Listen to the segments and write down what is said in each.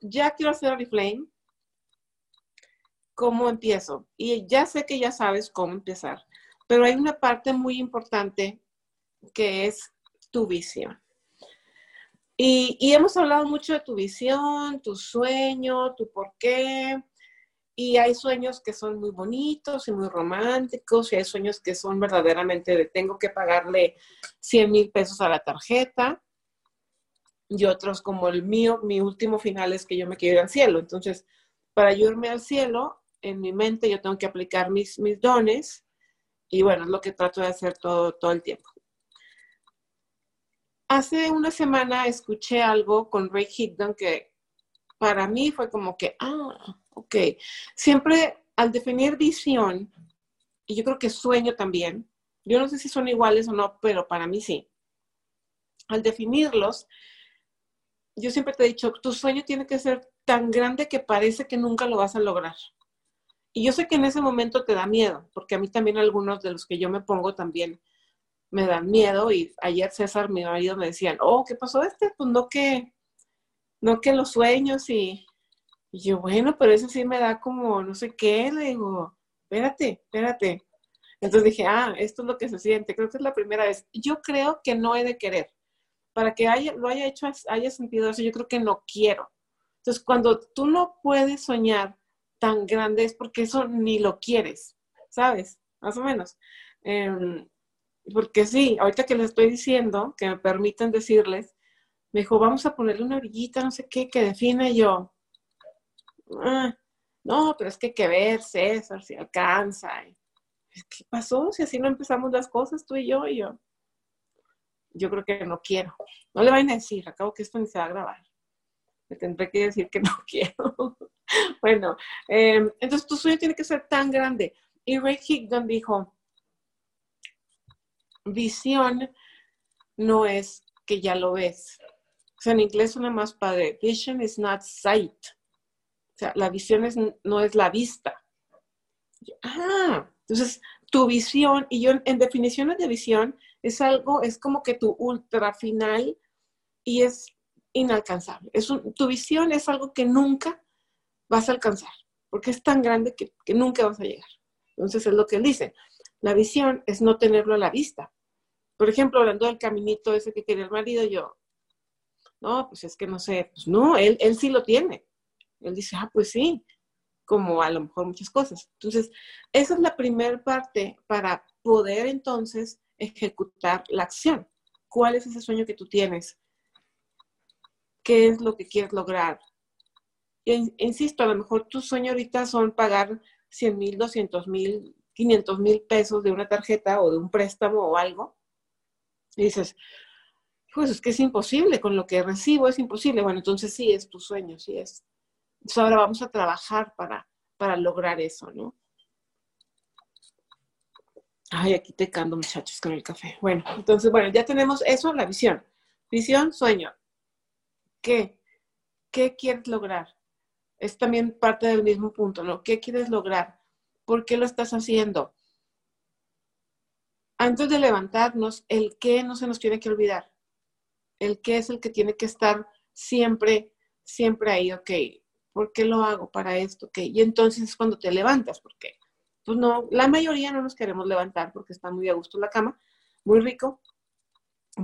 ya quiero hacer Oriflame. ¿Cómo empiezo? Y ya sé que ya sabes cómo empezar, pero hay una parte muy importante que es tu visión. Y, y, hemos hablado mucho de tu visión, tu sueño, tu por qué. Y hay sueños que son muy bonitos y muy románticos, y hay sueños que son verdaderamente de tengo que pagarle 100 mil pesos a la tarjeta y otros como el mío, mi último final es que yo me quiero ir al cielo. Entonces, para yo irme al cielo, en mi mente yo tengo que aplicar mis, mis dones y bueno, es lo que trato de hacer todo, todo el tiempo. Hace una semana escuché algo con Ray Higdon que para mí fue como que, ah, ok, siempre al definir visión, y yo creo que sueño también, yo no sé si son iguales o no, pero para mí sí. Al definirlos, yo siempre te he dicho, tu sueño tiene que ser tan grande que parece que nunca lo vas a lograr. Y yo sé que en ese momento te da miedo, porque a mí también algunos de los que yo me pongo también me dan miedo. Y ayer César, mi marido, me decían, oh, ¿qué pasó este? Pues no que, no que los sueños y, y yo, bueno, pero ese sí me da como no sé qué, le digo, espérate, espérate. Entonces dije, ah, esto es lo que se siente, creo que es la primera vez. Yo creo que no he de querer para que haya, lo haya hecho, haya sentido eso, yo creo que no quiero. Entonces, cuando tú no puedes soñar tan grande es porque eso ni lo quieres, ¿sabes? Más o menos. Em, porque sí, ahorita que les estoy diciendo, que me permiten decirles, me dijo, vamos a ponerle una orillita, no sé qué, que define yo. Ah, no, pero es que hay que ver, César, si alcanza. ¿Qué pasó? Si así no empezamos las cosas, tú y yo, y yo yo creo que no quiero. No le vayan a decir, acabo que esto ni se va a grabar. Le tendré que decir que no quiero. bueno, em, entonces tu sueño tiene que ser tan grande. Y Ray Higdon dijo, visión no es que ya lo ves. O sea, en inglés suena más padre. Vision is not sight. O sea, la visión es, no es la vista. Ah, entonces tu visión, y yo en definiciones de visión, es algo, es como que tu ultra final y es inalcanzable. Es tu visión es algo que nunca vas a alcanzar, porque es tan grande que, nunca vas a llegar. Entonces es lo que él dice. La visión es no tenerlo a la vista. Por ejemplo, hablando del caminito ese que quería el marido, yo, no, pues es que no sé, pues no, él, él sí lo tiene. Él dice, ah, pues sí, como a lo mejor muchas cosas. Entonces, esa es la primera parte para poder entonces ejecutar la acción. ¿Cuál es ese sueño que tú tienes? ¿Qué es lo que quieres lograr? insisto, a lo mejor tu sueño ahorita son pagar 100 mil, 200 mil, 500 mil pesos de una tarjeta o de un préstamo o algo. Y dices, pues es que es imposible, con lo que recibo es imposible. Bueno, entonces sí es tu sueño, sí es. Entonces ahora vamos a trabajar para, para lograr eso, ¿no? Ay, aquí te cando, muchachos, con el café. Bueno, entonces, bueno, ya tenemos eso, la visión. Visión, sueño. ¿Qué? ¿Qué quieres lograr? Es también parte del mismo punto, ¿no? ¿Qué quieres lograr? ¿Por qué lo estás haciendo? Antes de levantarnos, el qué no se nos tiene que olvidar. El qué es el que tiene que estar siempre, siempre ahí, ok. ¿Por qué lo hago para esto? Ok. Y entonces es cuando te levantas, ¿por qué? Pues no, la mayoría no nos queremos levantar porque está muy a gusto la cama, muy rico,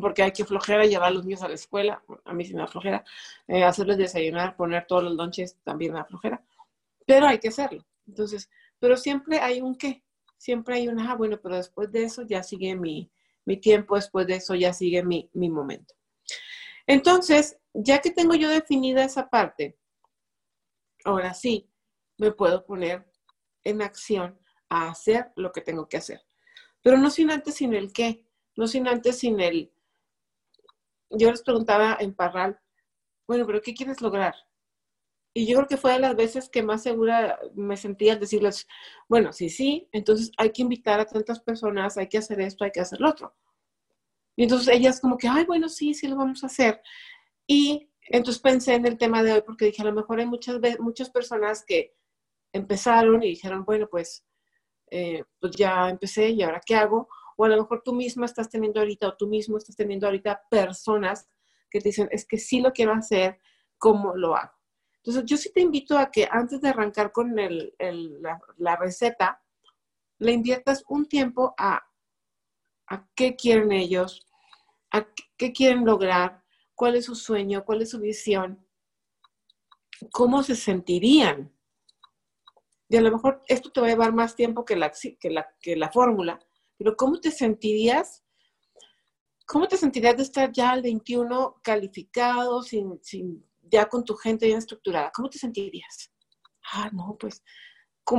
porque hay que flojera llevar a los niños a la escuela, a mí sí me da flojera, eh, hacerles desayunar, poner todos los lonches también me da flojera, pero hay que hacerlo. Entonces, pero siempre hay un qué, siempre hay un, ah, bueno, pero después de eso ya sigue mi, mi tiempo, después de eso ya sigue mi, mi momento. Entonces, ya que tengo yo definida esa parte, ahora sí, me puedo poner en acción a hacer lo que tengo que hacer. Pero no sin antes sin el qué, no sin antes sin el... Yo les preguntaba en Parral, bueno, pero ¿qué quieres lograr? Y yo creo que fue de las veces que más segura me sentía al decirles, bueno, sí, sí, entonces hay que invitar a tantas personas, hay que hacer esto, hay que hacer lo otro. Y entonces ellas como que, ay, bueno, sí, sí lo vamos a hacer. Y entonces pensé en el tema de hoy porque dije, a lo mejor hay muchas, muchas personas que empezaron y dijeron, bueno, pues, eh, pues ya empecé y ahora qué hago. O a lo mejor tú misma estás teniendo ahorita o tú mismo estás teniendo ahorita personas que te dicen, es que sí lo quiero hacer, ¿cómo lo hago? Entonces, yo sí te invito a que antes de arrancar con la, receta, le inviertas un tiempo a, a qué quieren ellos, a qué quieren lograr, cuál es su sueño, cuál es su visión, cómo se sentirían. Y a lo mejor esto te va a llevar más tiempo que la, que la, que la fórmula, pero ¿cómo te sentirías ¿Cómo te sentirías de estar ya al 21 calificado, sin, sin, ya con tu gente bien estructurada? ¿Cómo te sentirías? Ah, no, pues,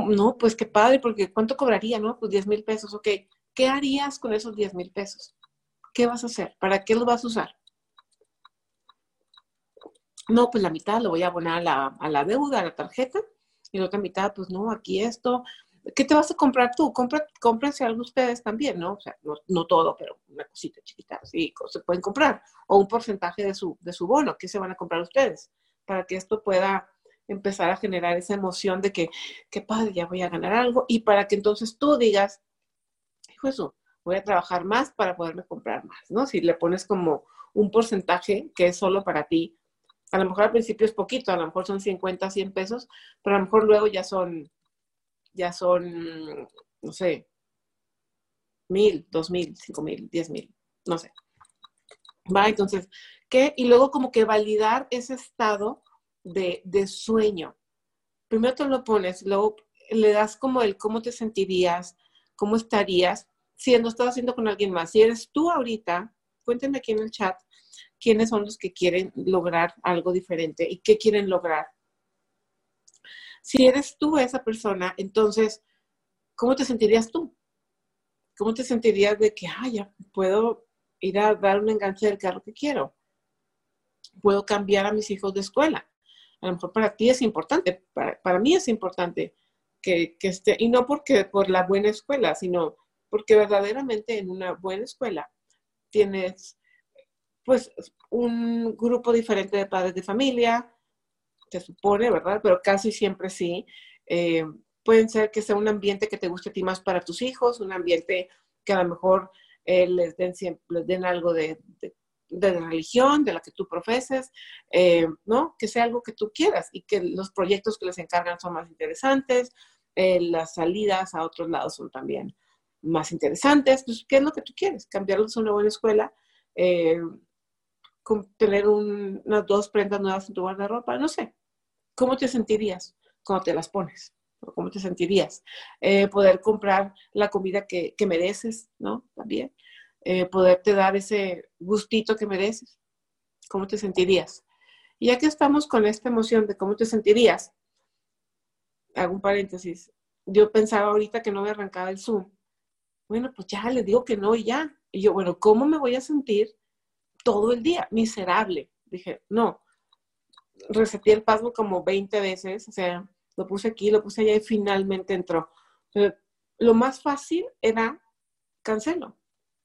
no, pues qué padre, porque ¿cuánto cobraría, no? Pues 10 mil pesos, ok. ¿Qué harías con esos 10 mil pesos? ¿Qué vas a hacer? ¿Para qué los vas a usar? No, pues la mitad lo voy a abonar a la, a la deuda, a la tarjeta, y la otra mitad, pues no, aquí esto, ¿qué te vas a comprar tú? Compra, cómprense algo ustedes también, ¿no? O sea, no, todo, pero una cosita chiquita, sí, se pueden comprar. O un porcentaje de su, de su bono, ¿qué se van a comprar ustedes? Para que esto pueda empezar a generar esa emoción de que, qué padre, ya voy a ganar algo. Y para que entonces tú digas, hijo eso, voy a trabajar más para poderme comprar más, ¿no? Si le pones como un porcentaje que es solo para ti, a lo mejor al principio es poquito, a lo mejor son 50, 100 pesos, pero a lo mejor luego ya son ya son, no sé, mil, dos mil, cinco mil, diez mil, no sé. Va, entonces, ¿qué? Y luego como que validar ese estado de, de sueño. Primero te lo pones, luego le das como el cómo te sentirías, cómo estarías, si lo estás haciendo con alguien más. Si eres tú ahorita, cuéntenme aquí en el chat quiénes son los que quieren lograr algo diferente y qué quieren lograr. Si eres tú esa persona, entonces, ¿cómo te sentirías tú? ¿Cómo te sentirías de que, ah, ya puedo ir a dar un enganche del carro que quiero? Puedo cambiar a mis hijos de escuela. A lo mejor para ti es importante, para, mí es importante que, que esté, y no porque por la buena escuela, sino porque verdaderamente en una buena escuela tienes pues un grupo diferente de padres de familia, se supone, ¿verdad? Pero casi siempre sí. Eh, pueden ser que sea un ambiente que te guste a ti más para tus hijos, un ambiente que a lo mejor eh, les, den, les den algo de, de, religión, de la que tú profeses, eh, ¿no? Que sea algo que tú quieras y que los proyectos que les encargan son más interesantes, las salidas a otros lados son también más interesantes. Pues, ¿qué es lo que tú quieres? Cambiarlos a una buena escuela, tener unas dos prendas nuevas en tu guardarropa, no sé. ¿Cómo te sentirías cuando te las pones? ¿Cómo te sentirías? Eh, poder comprar la comida que, mereces, ¿no? También. Eh, poderte dar ese gustito que mereces. ¿Cómo te sentirías? Y ya que estamos con esta emoción de cómo te sentirías, hago un paréntesis. Yo pensaba ahorita que no me arrancaba el Zoom. Bueno, pues ya le digo que no y ya. Y yo, bueno, ¿cómo me voy a sentir todo el día? Miserable. Dije, no, reseté el password como 20 veces, o sea, lo puse aquí, lo puse allá y finalmente entró. lo más fácil era cancelo.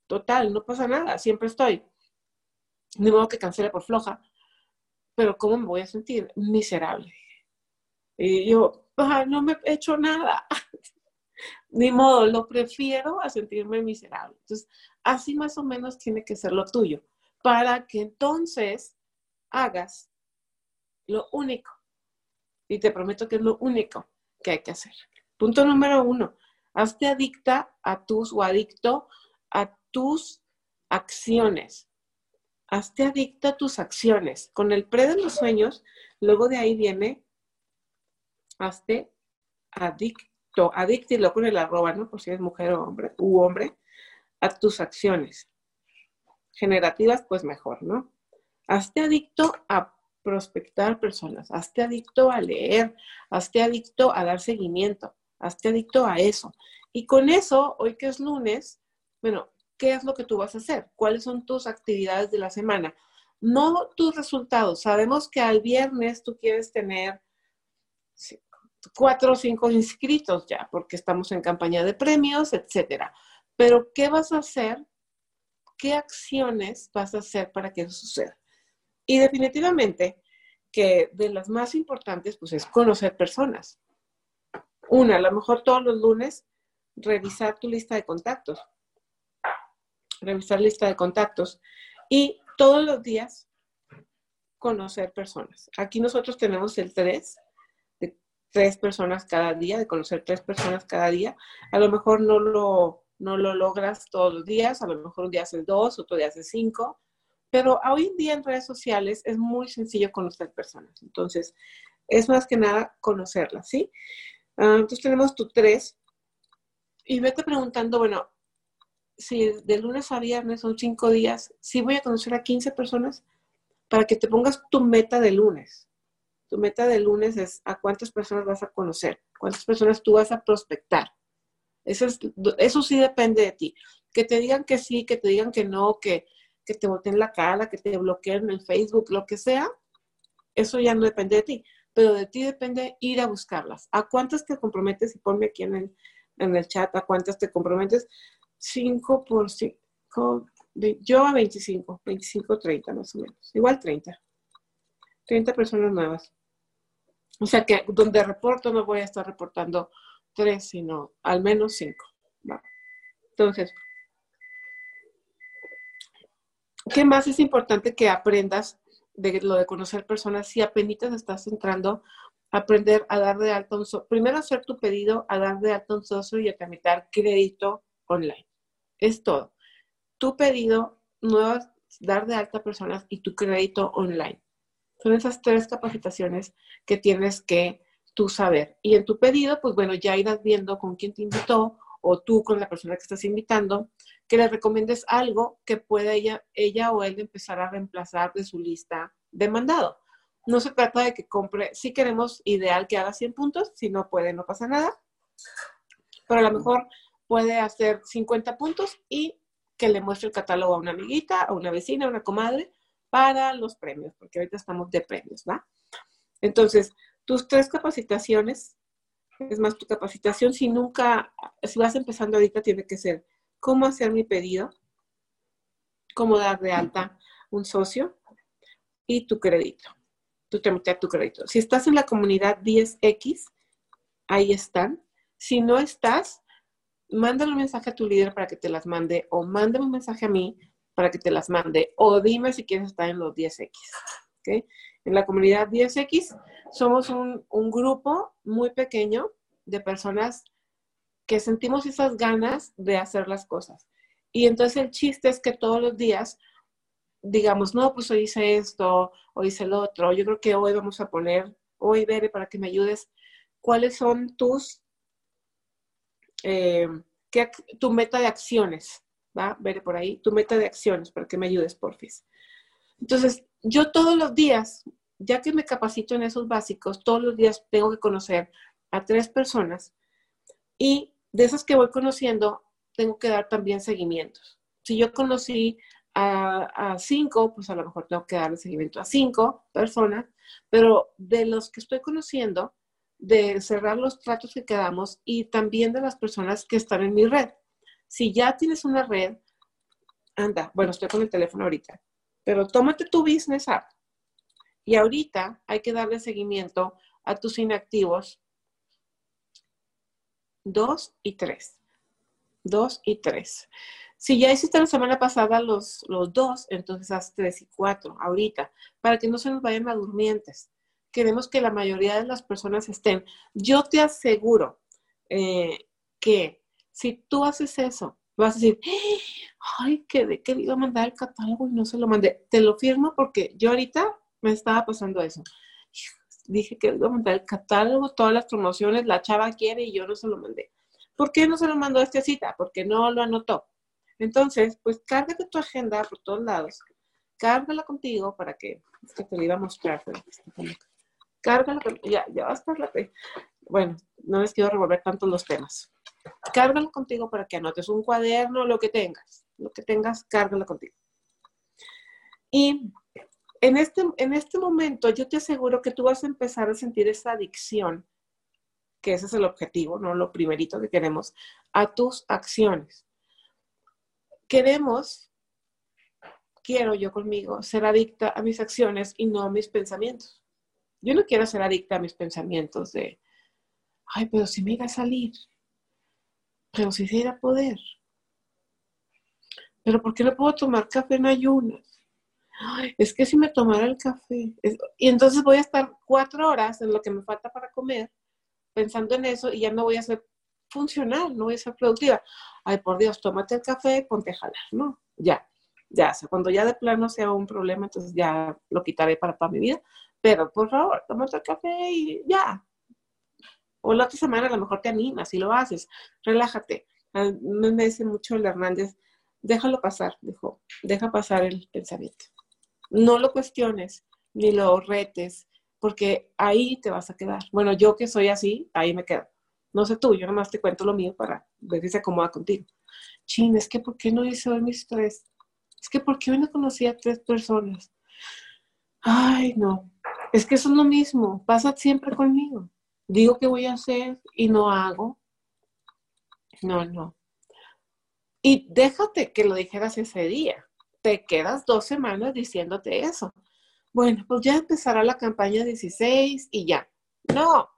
Total, no pasa nada, siempre estoy. Ni modo que cancele por floja, pero ¿cómo me voy a sentir? Miserable. Y yo, no me he hecho nada. Ni modo, lo prefiero a sentirme miserable. Entonces, así más o menos tiene que ser lo tuyo, para que entonces hagas lo único. Y te prometo que es lo único que hay que hacer. Punto número uno, hazte adicta a tus o adicto a tus acciones. Hazte adicta a tus acciones. Con el pre de los sueños, luego de ahí viene, hazte adicto, adicto con el arroba, ¿no? Por si eres mujer o hombre, u hombre, a tus acciones. Generativas, pues mejor, ¿no? Hazte adicto a prospectar personas, hazte adicto a leer, hazte adicto a dar seguimiento, hazte adicto a eso. Y con eso, hoy que es lunes, bueno, ¿qué es lo que tú vas a hacer? ¿Cuáles son tus actividades de la semana? no tus resultados. Sabemos que al viernes tú quieres tener cuatro o cinco inscritos ya, porque estamos en campaña de premios, etcétera. Pero, ¿qué vas a hacer? ¿Qué acciones vas a hacer para que eso suceda? Y definitivamente que de las más importantes, pues es conocer personas. Una, a lo mejor todos los lunes, revisar tu lista de contactos. Revisar lista de contactos. Y todos los días conocer personas. Aquí nosotros tenemos el 3, de tres personas cada día, de conocer tres personas cada día. A lo mejor no lo, no lo logras todos los días, a lo mejor un día haces dos, otro día haces cinco, pero hoy en día en redes sociales es muy sencillo conocer personas. Entonces, es más que nada conocerlas, ¿sí? Ah, entonces tenemos tu tres y vete preguntando, bueno, si de lunes a viernes son cinco días, si voy a conocer a 15 personas para que te pongas tu meta de lunes. Tu meta de lunes es a cuántas personas vas a conocer, cuántas personas tú vas a prospectar. Eso, eso sí depende de ti. Que te digan que sí, que te digan que no, que, que te boten la cara, que te bloqueen en Facebook, lo que sea, eso ya no depende de ti. Pero de ti depende ir a buscarlas. ¿A cuántas te comprometes? Y ponme aquí en el, en el chat, ¿a cuántas te comprometes? 5 por 5, yo a 25, 25, 30 más o menos, igual 30. 30 personas nuevas. O sea que donde reporto no voy a estar reportando 3, sino al menos 5. Entonces, ¿qué más es importante que aprendas de lo de conocer personas si apenas estás entrando aprender a dar de alta un socio? Primero hacer tu pedido, a dar de alta un socio y a tramitar crédito online. Es todo. Tu pedido, nuevas, dar de alta personas y tu crédito online. Son esas tres capacitaciones que tienes que tú saber. Y en tu pedido, pues bueno, ya irás viendo con quién te invitó o tú con la persona que estás invitando, que le recomiendes algo que pueda ella, ella o él empezar a reemplazar de su lista de mandado. No se trata de que compre, si queremos ideal que haga 100 puntos, si no puede, no pasa nada, pero a lo mejor puede hacer 50 puntos y que le muestre el catálogo a una amiguita, a una vecina, a una comadre, para los premios, porque ahorita estamos de premios, ¿va? Entonces, tus tres capacitaciones, es más, tu capacitación, si nunca, si vas empezando ahorita, tiene que ser cómo hacer mi pedido, cómo dar de alta un socio y tu crédito, tu tramitar tu crédito. Si estás en la comunidad 10X, ahí están. Si no estás, mándale un mensaje a tu líder para que te las mande o mándame un mensaje a mí para que te las mande o dime si quieres estar en los 10X. En la comunidad 10X somos un, un grupo muy pequeño de personas que sentimos esas ganas de hacer las cosas. Y entonces el chiste es que todos los días digamos, no, pues hoy hice esto, hoy hice el otro, yo creo que hoy vamos a poner, hoy Bere, para que me ayudes, cuáles son tus eh, tu meta de acciones, ¿va? Veré por ahí, tu meta de acciones para que me ayudes, porfis. Entonces, yo todos los días, ya que me capacito en esos básicos, todos los días tengo que conocer a tres personas y de esas que voy conociendo, tengo que dar también seguimientos. Si yo conocí a, cinco, pues a lo mejor tengo que darle seguimiento a cinco personas, pero de los que estoy conociendo, de cerrar los tratos que quedamos y también de las personas que están en mi red. Si ya tienes una red, anda, bueno, estoy con el teléfono ahorita, pero tómate tu business app y ahorita hay que darle seguimiento a tus inactivos dos y tres. Dos y tres. Si ya hiciste la semana pasada los, los dos, entonces haz tres y cuatro ahorita, para que no se nos vayan a durmientes queremos que la mayoría de las personas estén. Yo te aseguro eh, que si tú haces eso, vas a decir, ay, que le iba a mandar el catálogo y no se lo mandé. Te lo firmo porque yo ahorita me estaba pasando eso. Dije que le iba a mandar el catálogo, todas las promociones, la chava quiere y yo no se lo mandé. ¿Por qué no se lo mandó esta cita? Porque no lo anotó. Entonces, pues cárgate tu agenda por todos lados, cárgala contigo para que, es que te lo iba a mostrar, pero Cárgala, ya, ya va a estar la... Bueno, no les quiero revolver tanto los temas. Cárgala contigo para que anotes un cuaderno, lo que tengas. Lo que tengas, cárgala contigo. Y en este, en este momento yo te aseguro que tú vas a empezar a sentir esa adicción, que ese es el objetivo, no lo primerito que queremos, a tus acciones. Queremos, quiero yo conmigo, ser adicta a mis acciones y no a mis pensamientos. Yo no quiero ser adicta a mis pensamientos de, ay, pero si me iba a salir, pero si se iba a poder, pero ¿por qué no puedo tomar café en ayunas? es que si me tomara el café, y entonces voy a estar cuatro horas en lo que me falta para comer, pensando en eso y ya no voy a ser funcional, no voy a ser productiva. Ay, por Dios, tómate el café, ponte a jalar, ¿no? Ya, ya, o cuando ya de plano sea un problema, entonces ya lo quitaré para toda mi vida, pero por favor, tómate el café y ya. O la otra semana a lo mejor te animas y lo haces, relájate. Me dice mucho el Hernández, déjalo pasar, dijo, deja pasar el pensamiento. No lo cuestiones ni lo retes, porque ahí te vas a quedar. Bueno, yo que soy así, ahí me quedo. No sé tú, yo nomás te cuento lo mío para ver si se acomoda contigo. Chin, es que ¿por qué no hice hoy mis tres? Es que ¿por qué hoy no conocí a tres personas? Ay, no. Es que eso es lo mismo. Pasa siempre conmigo. Digo que voy a hacer y no hago. No, no. Y déjate que lo dijeras ese día. Te quedas dos semanas diciéndote eso. Bueno, pues ya empezará la campaña 16 y ya. No,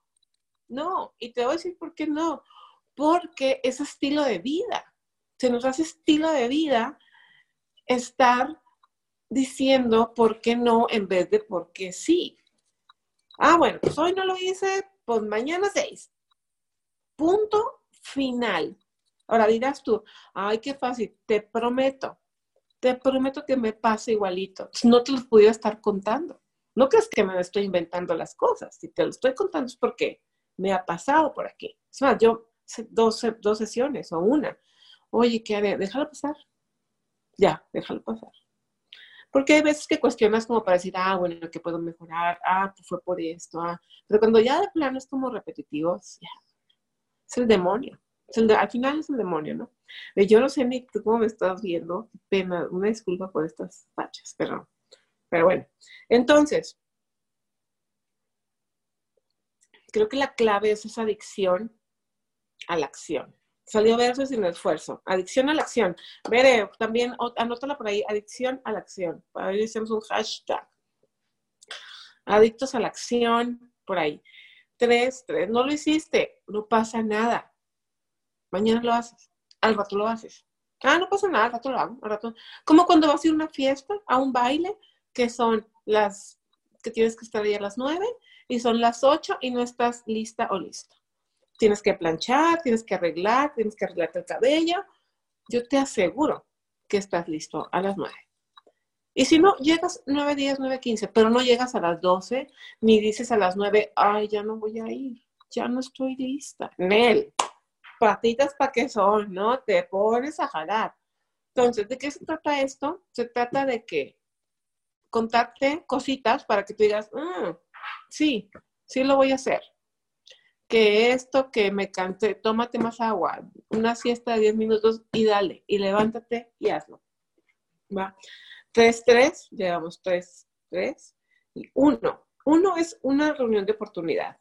no. Y te voy a decir por qué no. Porque es estilo de vida. Se nos hace estilo de vida estar diciendo por qué no en vez de por qué sí. Ah, bueno, pues hoy no lo hice, pues mañana seis. Punto final. Ahora dirás tú, ay, qué fácil, te prometo, te prometo que me pase igualito. No te lo pudiera estar contando. No crees que me estoy inventando las cosas. Si te lo estoy contando es porque me ha pasado por aquí. Es más, yo dos, dos sesiones o una. Oye, ¿qué haré? Déjalo pasar. Ya, déjalo pasar. Porque hay veces que cuestionas como para decir, ah, bueno, ¿qué puedo mejorar? Ah, pues fue por esto. Ah. Pero cuando ya de plano es como repetitivo, ya, es el demonio al final es el demonio, ¿no? Yo no sé ni tú cómo me estás viendo, pena, una disculpa por estas fachas, pero, pero bueno. Entonces, creo que la clave es esa adicción a la acción. Salió verso sin esfuerzo. Adicción a la acción. Veré, también anótala por ahí, adicción a la acción. Ahí hacemos un hashtag. Adictos a la acción, por ahí. Tres, tres, no lo hiciste, no pasa nada. Mañana lo haces, al rato lo haces. Ah, no pasa nada, al rato lo hago, al rato. Como cuando vas a ir a una fiesta, a un baile, que son las que tienes que estar ahí a las nueve y son las ocho y no estás lista o listo. Tienes que planchar, tienes que arreglar, tienes que arreglarte el cabello. Yo te aseguro que estás listo a las nueve. Y si no, llegas nueve días, nueve quince, pero no llegas a las doce, ni dices a las nueve, ay, ya no voy a ir, ya no estoy lista. Nel, patitas para qué son, ¿no? Te pones a jalar. Entonces, ¿de qué se trata esto? Se trata de que contacte cositas para que tú digas, mm, sí, sí lo voy a hacer. Que esto que me cansé, tómate más agua, una siesta de 10 minutos y dale, y levántate y hazlo. ¿Va? 3, 3, llevamos 3, 3 y 1. Uno es una reunión de oportunidad.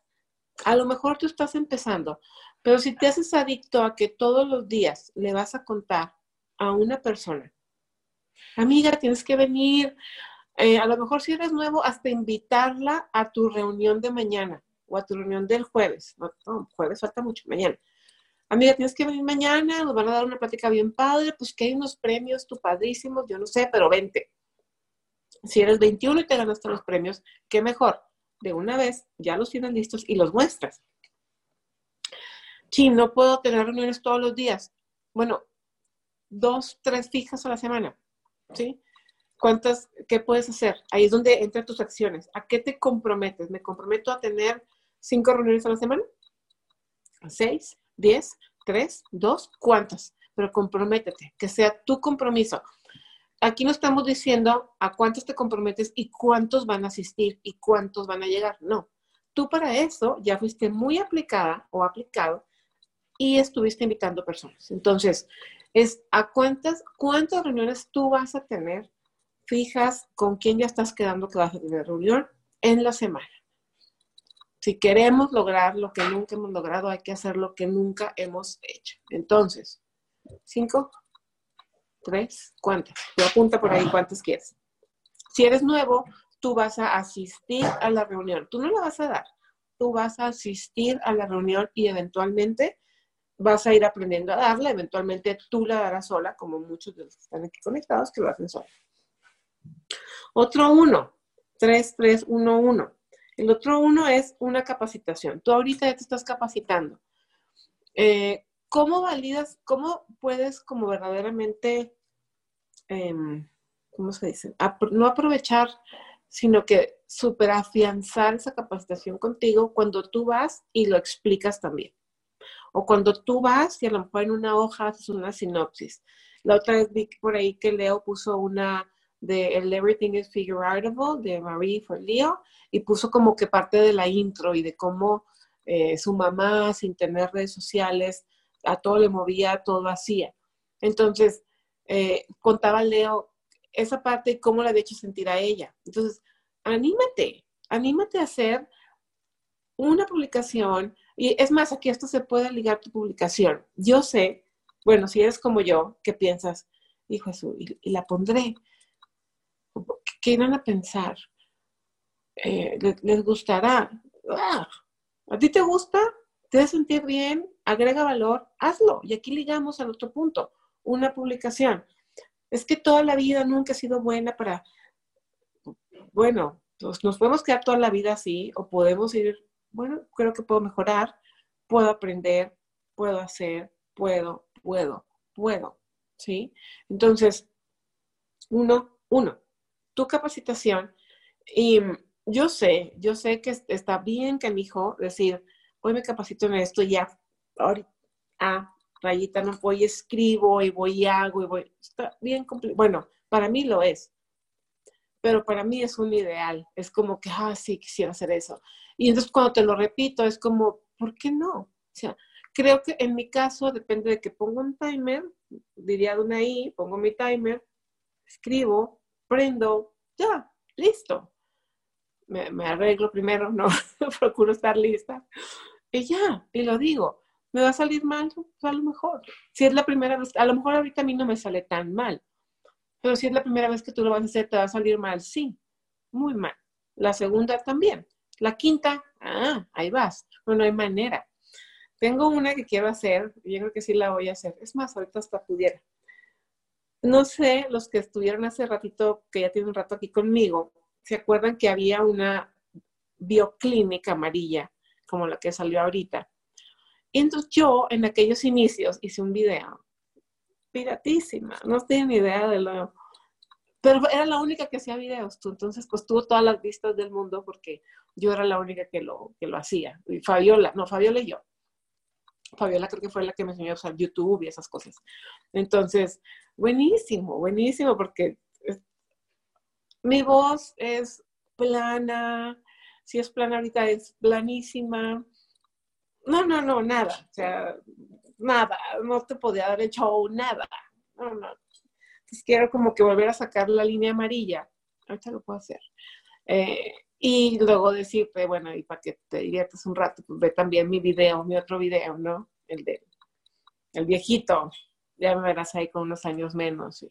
A lo mejor tú estás empezando, pero si te haces adicto a que todos los días le vas a contar a una persona, amiga, tienes que venir, eh, a lo mejor si eres nuevo, hasta invitarla a tu reunión de mañana o a tu reunión del jueves. No, jueves falta mucho, mañana. Amiga, tienes que venir mañana, nos van a dar una plática bien padre, pues que hay unos premios, tu padrísimos, yo no sé, pero vente. Si eres 21 y te ganaste los premios, qué mejor. De una vez ya los tienes listos y los muestras. Sí, no puedo tener reuniones todos los días. Bueno, dos, tres fijas a la semana. ¿Sí? ¿Cuántas, qué puedes hacer? Ahí es donde entran tus acciones. ¿A qué te comprometes? ¿Me comprometo a tener cinco reuniones a la semana? ¿Seis? ¿Diez? ¿Tres? ¿Dos? ¿Cuántas? Pero comprométete, que sea tu compromiso. Aquí no estamos diciendo a cuántos te comprometes y cuántos van a asistir y cuántos van a llegar. No. Tú para eso ya fuiste muy aplicada o aplicado y estuviste invitando personas. Entonces, es a cuántas, cuántas reuniones tú vas a tener fijas con quién ya estás quedando que vas a tener reunión en la semana. Si queremos lograr lo que nunca hemos logrado, hay que hacer lo que nunca hemos hecho. Entonces, cinco, tres, ¿cuántas? Te apunta por ahí cuántas quieres. Si eres nuevo, tú vas a asistir a la reunión. Tú no la vas a dar. Tú vas a asistir a la reunión y eventualmente vas a ir aprendiendo a darla. Eventualmente tú la darás sola, como muchos de los que están aquí conectados que lo hacen sola. Otro uno, tres, tres, uno, uno. El otro uno es una capacitación. Tú ahorita ya te estás capacitando. Eh, ¿Cómo validas, cómo puedes como verdaderamente, em, ¿cómo se dice? no aprovechar, sino que super afianzar esa capacitación contigo cuando tú vas y lo explicas también. O cuando tú vas y a lo mejor en una hoja haces una sinopsis. La otra vez vi por ahí que Leo puso una de el Everything is Figureoutable de Marie Leo y puso como que parte de la intro y de cómo eh, su mamá, sin tener redes sociales, a todo le movía, todo hacía. Entonces, eh, contaba Leo esa parte y cómo la había hecho sentir a ella. Entonces, anímate, anímate a hacer una publicación. Y es más, aquí esto se puede ligar tu publicación. Yo sé, bueno, si eres como yo, que piensas, hijo Jesús, y la pondré. ¿Qué irán a pensar? Eh, les, gustará. Ah, ¿A ti te gusta? ¿Te hace sentir bien? Agrega valor, hazlo. Y aquí ligamos al otro punto, una publicación. Es que toda la vida nunca ha sido buena para, bueno, nos, nos podemos quedar toda la vida así o podemos ir, bueno, creo que puedo mejorar, puedo aprender, puedo hacer, puedo, puedo, puedo, ¿sí? Entonces, uno, uno, tu capacitación y yo sé, yo sé que está bien que mi hijo decir, hoy me capacito en esto ya, ahorita, ah, rayita, no voy, escribo y voy y hago y voy. Está bien complicado. Bueno, para mí lo es. Pero para mí es un ideal. Es como que, ah, sí, quisiera hacer eso. Y entonces cuando te lo repito, es como, ¿por qué no? O sea, creo que en mi caso depende de que pongo un timer, diría de una I, pongo mi timer, escribo, prendo, ya, listo me, arreglo primero, no, procuro estar lista. Y ya, y lo digo, ¿me va a salir mal? A lo mejor. Si es la primera vez, a lo mejor ahorita a mí no me sale tan mal, pero si es la primera vez que tú lo vas a hacer, ¿te va a salir mal? Sí, muy mal. La segunda también. La quinta, ah, ahí vas. No, no hay manera. Tengo una que quiero hacer, yo creo que sí la voy a hacer. Es más, ahorita hasta pudiera. No sé, los que estuvieron hace ratito, que ya tienen un rato aquí conmigo, ¿se acuerdan que había una bioclínica amarilla, como la que salió ahorita? Y entonces yo en aquellos inicios hice un video, piratísima, no ni idea de lo... Pero era la única que hacía videos, tú. Entonces, pues tuvo todas las vistas del mundo porque yo era la única que lo, que lo hacía. Y Fabiola, no, Fabiola y yo. Fabiola creo que fue la que me enseñó a usar YouTube y esas cosas. Entonces, buenísimo, buenísimo, porque mi voz es plana, si es plana ahorita es planísima. No, no, no, nada. O sea, nada. No te podía haber hecho nada. No, no. Entonces quiero como que volver a sacar la línea amarilla. Ahorita lo puedo hacer. Eh, y luego decirte, bueno, y para que te diviertas un rato, pues ve también mi video, mi otro video, ¿no? El de el viejito. Ya me verás ahí con unos años menos.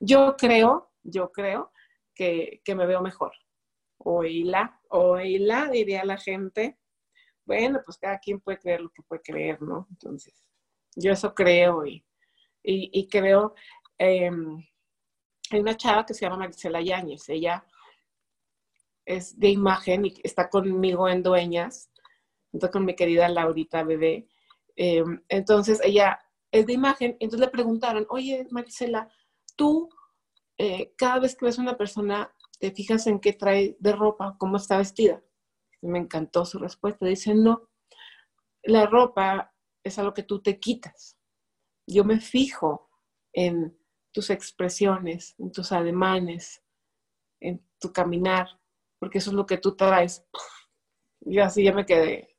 Yo creo, yo creo que, me veo mejor. Oíla, oíla, diría la gente. Bueno, pues cada quien puede creer lo que puede creer, ¿no? Entonces, yo eso creo y, y, creo. Em, hay una chava que se llama Marcela Yáñez, ella es de imagen y está conmigo en Dueñas, junto con mi querida Laurita Bebé. Em, entonces, ella es de imagen, entonces le preguntaron, oye, Maricela, tú eh, cada vez que ves a una persona, te fijas en qué trae de ropa, cómo está vestida. Me encantó su respuesta. Dice, no, la ropa es algo que tú te quitas. Yo me fijo en tus expresiones, en tus ademanes, en tu caminar, porque eso es lo que tú traes. Y así ya me quedé,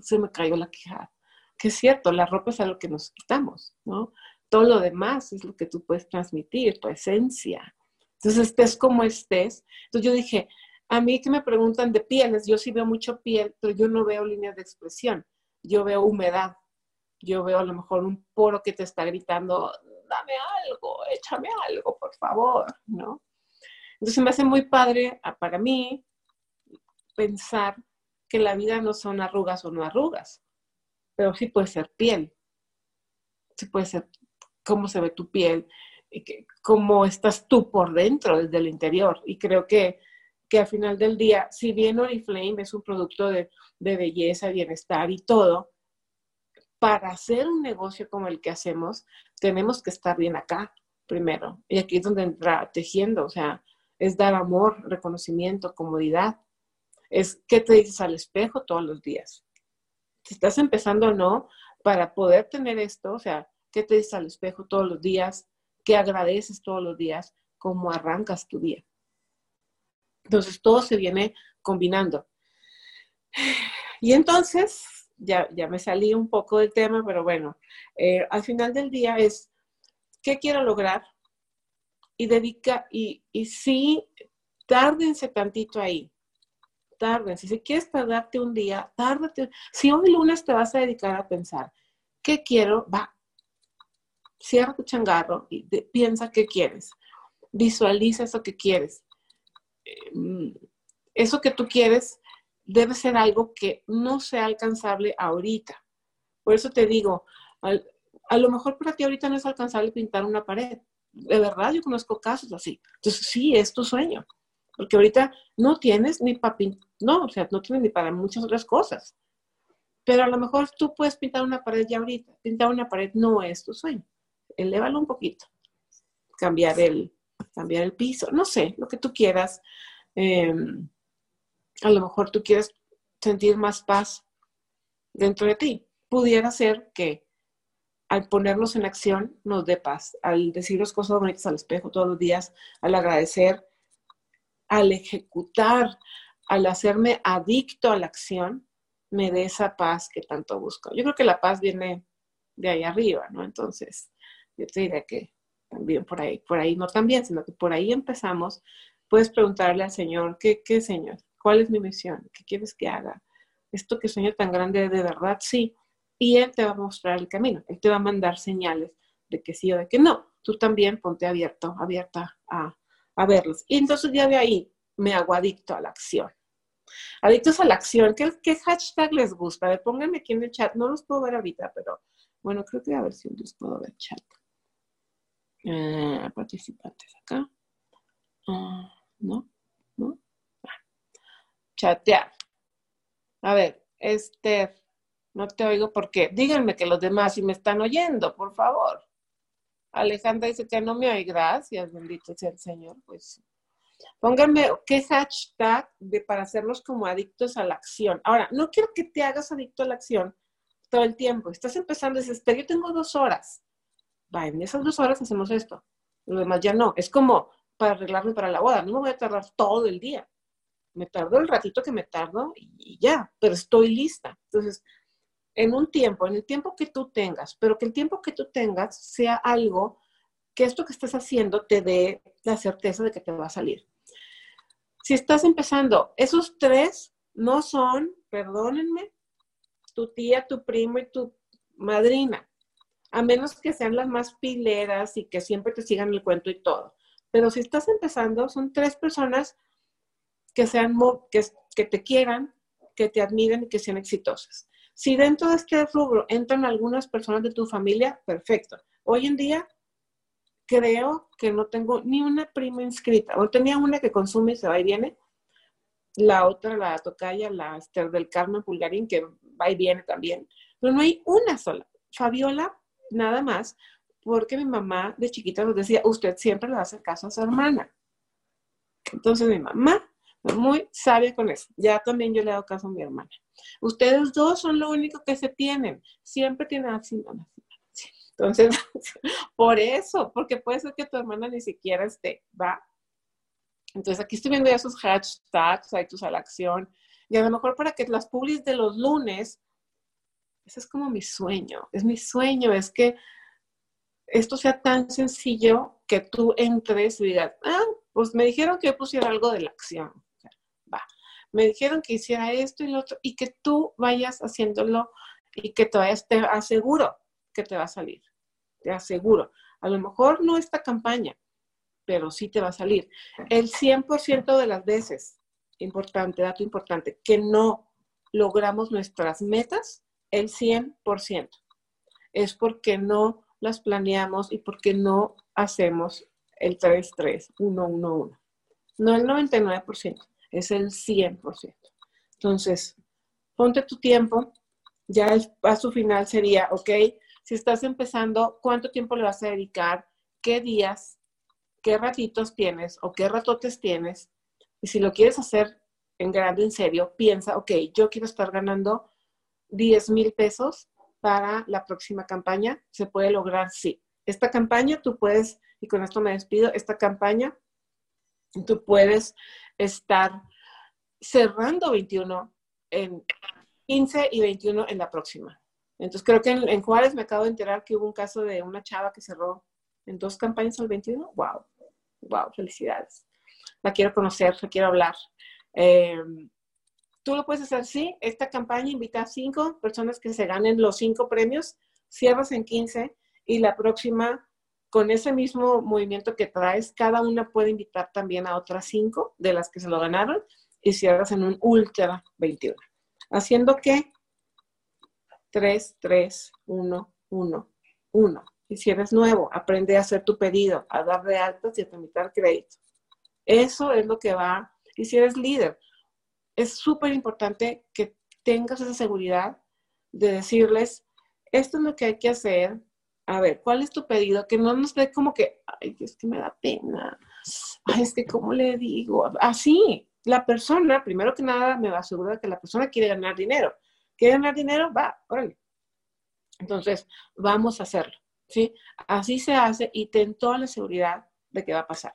se me cayó la quijada. Que es cierto, la ropa es algo que nos quitamos, ¿no? Todo lo demás es lo que tú puedes transmitir, tu esencia, Entonces, estés como estés. Entonces yo dije, a mí que me preguntan de pieles, yo sí veo mucho piel, pero yo no veo líneas de expresión. Yo veo humedad. Yo veo a lo mejor un poro que te está gritando, dame algo, échame algo, por favor, ¿no? Entonces me hace muy padre ah, para mí pensar que la vida no son arrugas o no arrugas, pero sí puede ser piel. Sí puede ser cómo se ve tu piel, y cómo estás tú por dentro, desde el interior. Y creo que, que al final del día, si bien Oriflame es un producto de, de belleza, bienestar y todo, para hacer un negocio como el que hacemos, tenemos que estar bien acá primero. Y aquí es donde entra tejiendo, o sea, es dar amor, reconocimiento, comodidad. Es qué te dices al espejo todos los días. Si estás empezando o no, para poder tener esto, o sea, qué te dices al espejo todos los días, qué agradeces todos los días, cómo arrancas tu día. Entonces, todo se viene combinando. Y entonces, ya, ya me salí un poco del tema, pero bueno, eh, al final del día es, ¿qué quiero lograr? Y dedica, y, y sí, tárdense tantito ahí, tárdense. Si quieres tardarte un día, tárdate. Si hoy lunes te vas a dedicar a pensar, ¿qué quiero? Va, cierra tu changarro y piensa qué quieres. Visualiza eso que quieres. Eh, eso que tú quieres debe ser algo que no sea alcanzable ahorita. Por eso te digo, a lo mejor para ti ahorita no es alcanzable pintar una pared. De verdad, yo conozco casos así. Entonces, sí, es tu sueño. Porque ahorita no tienes ni para no, o sea, no tienes ni para muchas otras cosas. Pero a lo mejor tú puedes pintar una pared ya ahorita. Pintar una pared no es tu sueño. Elévalo un poquito. Cambiar el, cambiar el piso, no sé, lo que tú quieras. Em, a lo mejor tú quieres sentir más paz dentro de ti. Pudiera ser que al ponernos en acción nos dé paz, al decir las cosas bonitas al espejo todos los días, al agradecer, al ejecutar, al hacerme adicto a la acción, me dé esa paz que tanto busco. Yo creo que la paz viene de ahí arriba, ¿no? Entonces, yo te diré que también por ahí, por ahí no también, sino que por ahí empezamos. Puedes preguntarle al Señor, ¿qué, qué Señor? ¿Cuál es mi misión? ¿Qué quieres que haga? ¿Esto que sueño tan grande de verdad? Sí. Y Él te va a mostrar el camino. Él te va a mandar señales de que sí o de que no. Tú también ponte abierto, abierta a, a verlos. Y entonces ya de ahí me hago adicto a la acción. Adictos a la acción. ¿Qué, ¿Qué, hashtag les gusta? A ver, pónganme aquí en el chat. No los puedo ver ahorita, pero bueno, creo que a ver si los puedo ver chat. Eh, participantes acá. Ah, ¿No? ¿No? chatear. A ver, Esther, no te oigo porque díganme que los demás si me están oyendo, por favor. Alejandra dice que no me oye, gracias, bendito sea el Señor. Pues pónganme qué hashtag de, para hacerlos como adictos a la acción. Ahora, no quiero que te hagas adicto a la acción todo el tiempo. Estás empezando, dices, Esther, yo tengo dos horas. Va, en esas dos horas hacemos esto. Lo demás ya no. Es como para arreglarme para la boda. No me voy a tardar todo el día me tardo el ratito que me tardo y ya, pero estoy lista. Entonces, en un tiempo, en el tiempo que tú tengas, pero que el tiempo que tú tengas sea algo que esto que estés haciendo te dé la certeza de que te va a salir. Si estás empezando, esos tres no son, perdónenme, tu tía, tu primo y tu madrina, a menos que sean las más pileras y que siempre te sigan el cuento y todo. Pero si estás empezando, son tres personas que, sean, que, que te quieran, que te admiren y que sean exitosas. Si dentro de este rubro entran algunas personas de tu familia, perfecto. Hoy en día creo que no tengo ni una prima inscrita. O tenía una que consume y se va y viene. La otra, la tocaya, la Esther del Carmen Pulgarín, que va y viene también. Pero no hay una sola. Fabiola, nada más, porque mi mamá de chiquita nos decía, usted siempre le hace caso a su hermana. Entonces mi mamá muy sabia con eso. Ya también yo le he dado caso a mi hermana. Ustedes dos son lo único que se tienen. Siempre tienen así, Entonces, por eso, porque puede ser que tu hermana ni siquiera esté, ¿va? Entonces, aquí estoy viendo ya sus hashtags, hay tus a la acción. Y a lo mejor para que las publis de los lunes, ese es como mi sueño. Es mi sueño, es que esto sea tan sencillo que tú entres y digas, ah, pues me dijeron que pusiera algo de la acción. Me dijeron que hiciera esto y lo otro, y que tú vayas haciéndolo y que vayas, te aseguro que te va a salir. Te aseguro. A lo mejor no esta campaña, pero sí te va a salir. El 100% de las veces, importante, dato importante, que no logramos nuestras metas, el 100%, es porque no las planeamos y porque no hacemos el 3-3-1-1-1. No el 99%, es el 100%. Entonces, ponte tu tiempo. Ya el paso final sería, ok, si estás empezando, ¿cuánto tiempo le vas a dedicar? ¿Qué días? ¿Qué ratitos tienes o qué ratotes tienes? Y si lo quieres hacer en grande, en serio, piensa, ok, yo quiero estar ganando 10 mil pesos para la próxima campaña. ¿Se puede lograr? Sí. Esta campaña tú puedes y con esto me despido, esta campaña, tú puedes estar cerrando 21 en 15 y 21 en la próxima. Entonces creo que en, Juárez me acabo de enterar que hubo un caso de una chava que cerró en dos campañas al 21. ¡Wow! ¡Wow! Felicidades. La quiero conocer, la quiero hablar. Em, tú lo puedes hacer, sí. Esta campaña invita a cinco personas que se ganen los cinco premios, cierras en 15 y la próxima con ese mismo movimiento que traes, cada una puede invitar también a otras cinco de las que se lo ganaron y cierras en un Ultra 21. Haciendo que 3, 3, 1, 1, 1. Y si eres nuevo, aprende a hacer tu pedido, a dar de altas y a tramitar crédito. Eso es lo que va. Y si eres líder, es súper importante que tengas esa seguridad de decirles, esto es lo que hay que hacer, a ver, ¿cuál es tu pedido? Que no nos ve como que, ay, es que me da pena, ay, es que, ¿cómo le digo? Así, la persona, primero que nada, me va a asegurar que la persona quiere ganar dinero. ¿Quiere ganar dinero? Va, órale. Entonces, vamos a hacerlo, ¿sí? Así se hace y ten toda la seguridad de que va a pasar.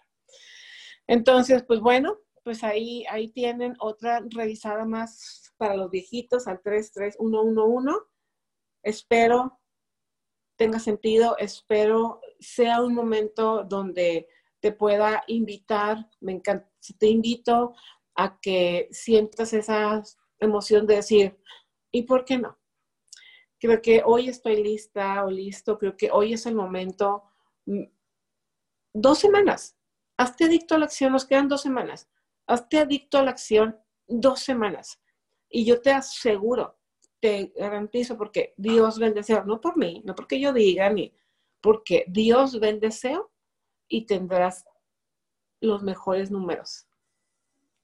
Entonces, pues bueno, pues ahí, ahí tienen otra revisada más para los viejitos al 33111. Espero tenga sentido. Espero sea un momento donde te pueda invitar, me encanta, te invito a que sientas esa emoción de decir, ¿y por qué no? Creo que hoy estoy lista o listo, creo que hoy es el momento. Mm, dos semanas. Hazte adicto a la acción, nos quedan dos semanas. Hazte adicto a la acción dos semanas. Y yo te aseguro te garantizo porque Dios ve el deseo, no por mí, no porque yo diga, ni porque Dios ve el deseo y tendrás los mejores números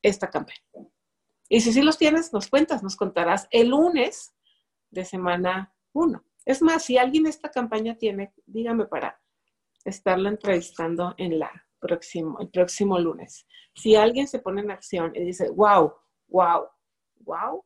esta campaña. Y si sí los tienes, nos cuentas, nos contarás el lunes de semana 1. Es más, si alguien esta campaña tiene, dígame para estarla entrevistando en la próximo, el próximo lunes. Si alguien se pone en acción y dice, wow, wow, wow,